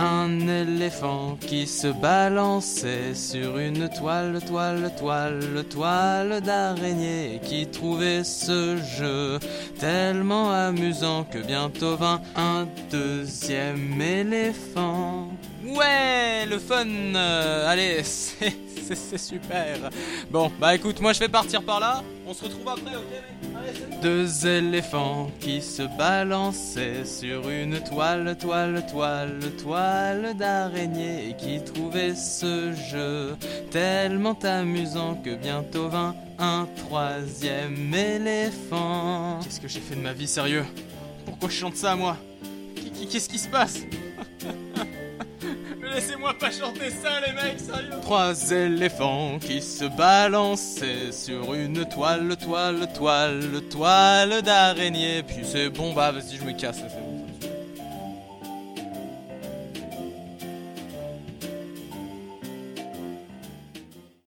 Un éléphant qui se balançait sur une toile, toile, toile, toile d'araignée qui trouvait ce jeu tellement amusant que bientôt vint un deuxième éléphant. Ouais, le fun. Euh, Allez, c'est super. Bon, bah écoute, moi je vais partir par là, on se retrouve après, ok Allez. Deux éléphants qui se balançaient sur une toile, toile, toile, toile d'araignée et qui trouvaient ce jeu tellement amusant que bientôt vint un troisième éléphant. Qu'est-ce que j'ai fait de ma vie, sérieux? Pourquoi je chante ça, moi? Qu'est-ce qui se passe? Laissez-moi pas chanter ça, les mecs, sérieux Trois éléphants qui se balançaient sur une toile, toile, toile, toile d'araignée. Puis c'est bon, bah vas-y, je me casse.